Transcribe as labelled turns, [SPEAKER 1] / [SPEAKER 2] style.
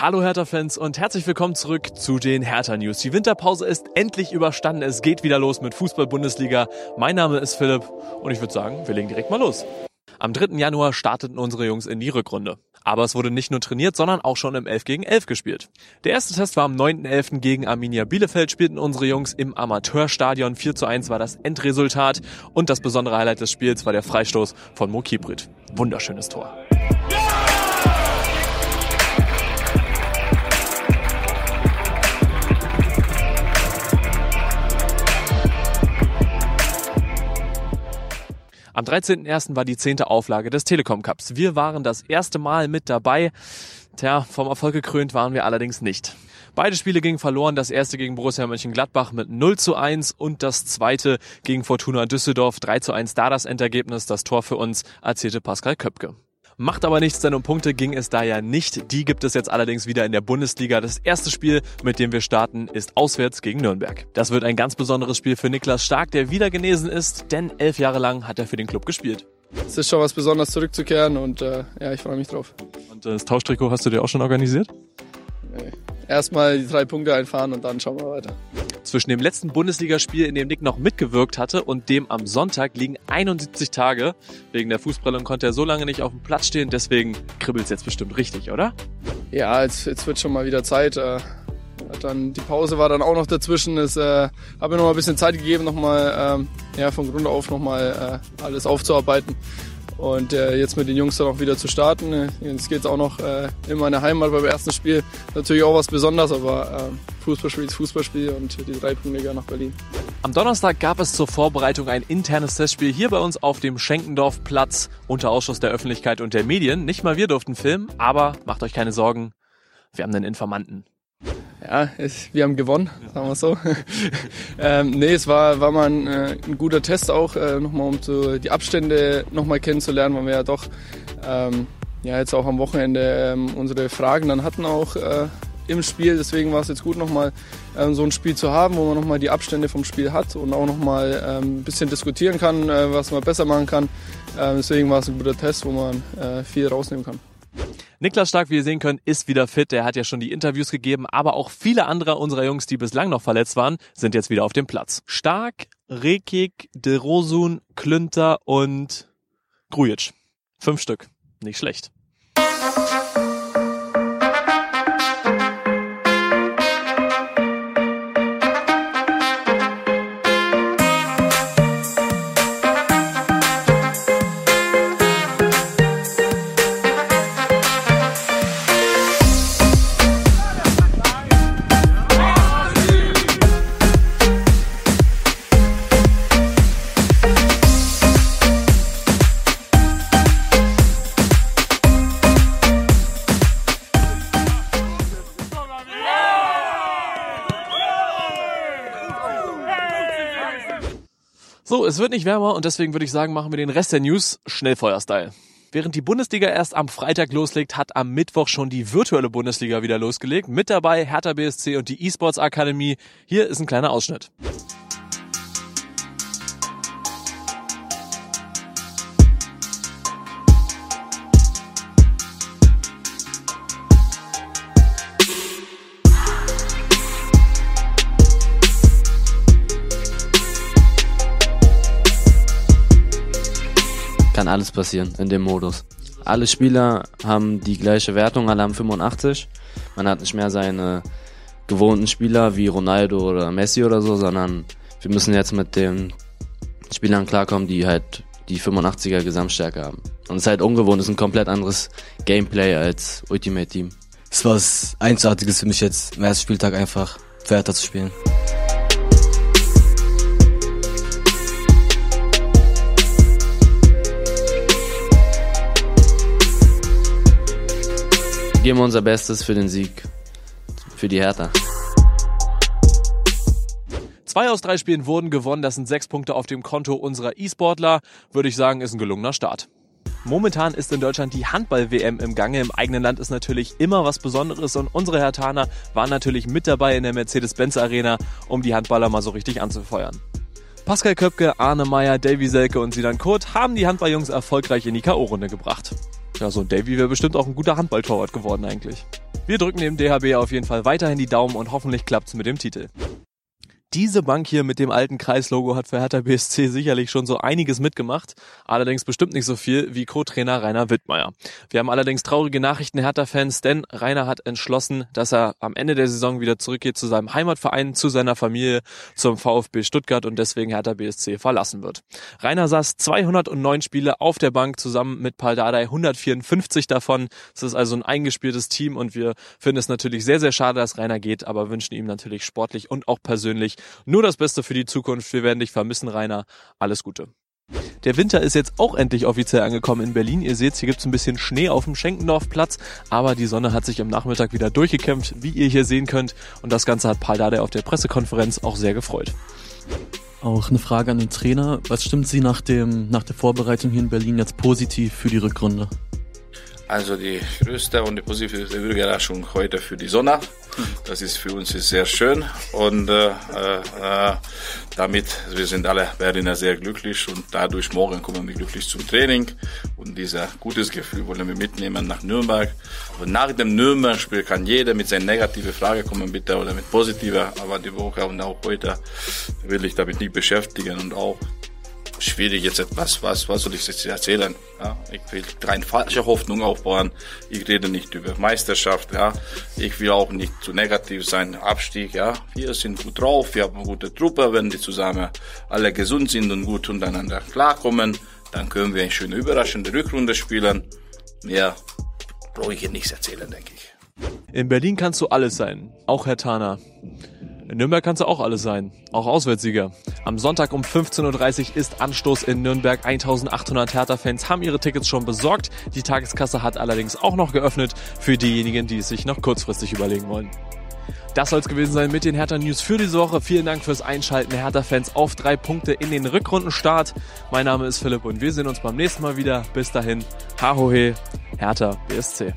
[SPEAKER 1] Hallo Hertha-Fans und herzlich willkommen zurück zu den Hertha-News. Die Winterpause ist endlich überstanden. Es geht wieder los mit Fußball-Bundesliga. Mein Name ist Philipp und ich würde sagen, wir legen direkt mal los. Am 3. Januar starteten unsere Jungs in die Rückrunde. Aber es wurde nicht nur trainiert, sondern auch schon im 11 gegen 11 gespielt. Der erste Test war am 9.11. gegen Arminia Bielefeld, spielten unsere Jungs im Amateurstadion. 4 zu 1 war das Endresultat und das besondere Highlight des Spiels war der Freistoß von Mo Kibrit. Wunderschönes Tor. Am 13.01. war die zehnte Auflage des Telekom Cups. Wir waren das erste Mal mit dabei. Tja, vom Erfolg gekrönt waren wir allerdings nicht. Beide Spiele gingen verloren. Das erste gegen Borussia Mönchengladbach mit 0 zu 1 und das zweite gegen Fortuna Düsseldorf 3 zu 1. Da das Endergebnis, das Tor für uns, erzählte Pascal Köpke. Macht aber nichts, denn um Punkte ging es da ja nicht. Die gibt es jetzt allerdings wieder in der Bundesliga. Das erste Spiel, mit dem wir starten, ist auswärts gegen Nürnberg. Das wird ein ganz besonderes Spiel für Niklas Stark, der wieder genesen ist, denn elf Jahre lang hat er für den Club gespielt.
[SPEAKER 2] Es ist schon was Besonderes zurückzukehren und äh, ja, ich freue mich drauf.
[SPEAKER 1] Und äh, das Tauschtrikot hast du dir auch schon organisiert?
[SPEAKER 2] Nee. Erstmal die drei Punkte einfahren und dann schauen wir weiter.
[SPEAKER 1] Zwischen dem letzten Bundesligaspiel, in dem Nick noch mitgewirkt hatte, und dem am Sonntag liegen 71 Tage. Wegen der Fußprellung konnte er so lange nicht auf dem Platz stehen, deswegen kribbelt es jetzt bestimmt richtig, oder?
[SPEAKER 2] Ja, jetzt, jetzt wird schon mal wieder Zeit. Äh, dann die Pause war dann auch noch dazwischen. Es äh, habe mir noch mal ein bisschen Zeit gegeben, noch mal ähm, ja, von Grund auf noch mal äh, alles aufzuarbeiten. Und äh, jetzt mit den Jungs dann auch wieder zu starten. Jetzt geht es auch noch äh, in meine Heimat beim ersten Spiel. Natürlich auch was Besonderes, aber äh, Fußballspiel ist Fußballspiel und die drei Punkte gehen nach Berlin.
[SPEAKER 1] Am Donnerstag gab es zur Vorbereitung ein internes Testspiel hier bei uns auf dem Schenkendorfplatz unter Ausschuss der Öffentlichkeit und der Medien. Nicht mal wir durften filmen, aber macht euch keine Sorgen, wir haben einen Informanten.
[SPEAKER 2] Ja, es, wir haben gewonnen, sagen wir so. ähm, nee, es war, war mal ein, äh, ein guter Test auch, äh, nochmal um zu, die Abstände nochmal kennenzulernen, weil wir ja doch ähm, ja, jetzt auch am Wochenende ähm, unsere Fragen dann hatten auch äh, im Spiel. Deswegen war es jetzt gut, nochmal ähm, so ein Spiel zu haben, wo man nochmal die Abstände vom Spiel hat und auch nochmal ähm, ein bisschen diskutieren kann, äh, was man besser machen kann. Ähm, deswegen war es ein guter Test, wo man äh, viel rausnehmen kann.
[SPEAKER 1] Niklas Stark, wie ihr sehen könnt, ist wieder fit. Er hat ja schon die Interviews gegeben, aber auch viele andere unserer Jungs, die bislang noch verletzt waren, sind jetzt wieder auf dem Platz. Stark, Rekik, De Rosun, Klünter und Grujic. Fünf Stück. Nicht schlecht. Es wird nicht wärmer und deswegen würde ich sagen, machen wir den Rest der News Schnellfeuer-Style. Während die Bundesliga erst am Freitag loslegt, hat am Mittwoch schon die virtuelle Bundesliga wieder losgelegt. Mit dabei Hertha BSC und die eSports Akademie. Hier ist ein kleiner Ausschnitt.
[SPEAKER 3] Kann alles passieren in dem Modus. Alle Spieler haben die gleiche Wertung, alle haben 85. Man hat nicht mehr seine gewohnten Spieler wie Ronaldo oder Messi oder so, sondern wir müssen jetzt mit den Spielern klarkommen, die halt die 85er Gesamtstärke haben. Und es ist halt ungewohnt, es ist ein komplett anderes Gameplay als Ultimate Team.
[SPEAKER 4] Es war was Einzigartiges für mich jetzt, im ersten Spieltag einfach Hertha zu spielen.
[SPEAKER 3] Geben unser Bestes für den Sieg. Für die Hertha.
[SPEAKER 1] Zwei aus drei Spielen wurden gewonnen. Das sind sechs Punkte auf dem Konto unserer E-Sportler. Würde ich sagen, ist ein gelungener Start. Momentan ist in Deutschland die Handball-WM im Gange. Im eigenen Land ist natürlich immer was Besonderes und unsere Hertaner waren natürlich mit dabei in der Mercedes-Benz Arena, um die Handballer mal so richtig anzufeuern. Pascal Köpke, Arne Meyer, Davy Selke und Sidan Kurt haben die Handballjungs erfolgreich in die K.O.-Runde gebracht. Ja, so ein Davy wäre bestimmt auch ein guter Handballtorwart geworden eigentlich. Wir drücken dem DHB auf jeden Fall weiterhin die Daumen und hoffentlich klappt's mit dem Titel. Diese Bank hier mit dem alten Kreislogo hat für Hertha BSC sicherlich schon so einiges mitgemacht, allerdings bestimmt nicht so viel wie Co-Trainer Rainer Wittmeier. Wir haben allerdings traurige Nachrichten Hertha-Fans, denn Rainer hat entschlossen, dass er am Ende der Saison wieder zurückgeht zu seinem Heimatverein, zu seiner Familie, zum VfB Stuttgart und deswegen Hertha BSC verlassen wird. Rainer saß 209 Spiele auf der Bank zusammen mit Paul Dardai, 154 davon. Es ist also ein eingespieltes Team und wir finden es natürlich sehr, sehr schade, dass Rainer geht, aber wünschen ihm natürlich sportlich und auch persönlich nur das Beste für die Zukunft. Wir werden dich vermissen, Rainer. Alles Gute. Der Winter ist jetzt auch endlich offiziell angekommen in Berlin. Ihr seht, hier gibt es ein bisschen Schnee auf dem Schenkendorfplatz, aber die Sonne hat sich am Nachmittag wieder durchgekämpft, wie ihr hier sehen könnt. Und das Ganze hat Paul Dade auf der Pressekonferenz auch sehr gefreut.
[SPEAKER 5] Auch eine Frage an den Trainer. Was stimmt Sie nach, dem, nach der Vorbereitung hier in Berlin jetzt positiv für die Rückrunde?
[SPEAKER 6] Also die größte und die positive Überraschung heute für die Sonne. Das ist für uns sehr schön und äh, äh, damit wir sind alle Berliner sehr glücklich und dadurch morgen kommen wir glücklich zum Training und dieser gutes Gefühl wollen wir mitnehmen nach Nürnberg. Und nach dem Nürnberg-Spiel kann jeder mit seiner negativen Frage kommen bitte oder mit positiver, aber die Woche und auch heute will ich damit nicht beschäftigen und auch schwierig jetzt etwas, was, was soll ich jetzt erzählen? Ja, ich will keine falsche Hoffnung aufbauen. Ich rede nicht über Meisterschaft, ja. Ich will auch nicht zu negativ sein. Abstieg, ja. Wir sind gut drauf, wir haben eine gute Truppe, wenn die zusammen alle gesund sind und gut untereinander klarkommen, dann können wir eine schöne überraschende Rückrunde spielen. Mehr brauche ich hier nichts erzählen, denke ich.
[SPEAKER 1] In Berlin kannst du alles sein, auch Herr Tana. In Nürnberg kannst du auch alles sein, auch Auswärtssieger. Am Sonntag um 15.30 Uhr ist Anstoß in Nürnberg. 1800 Hertha-Fans haben ihre Tickets schon besorgt. Die Tageskasse hat allerdings auch noch geöffnet für diejenigen, die es sich noch kurzfristig überlegen wollen. Das soll es gewesen sein mit den Hertha News für diese Woche. Vielen Dank fürs Einschalten, Hertha-Fans, auf drei Punkte in den Rückrundenstart. Mein Name ist Philipp und wir sehen uns beim nächsten Mal wieder. Bis dahin, Hahohe, Hertha BSC.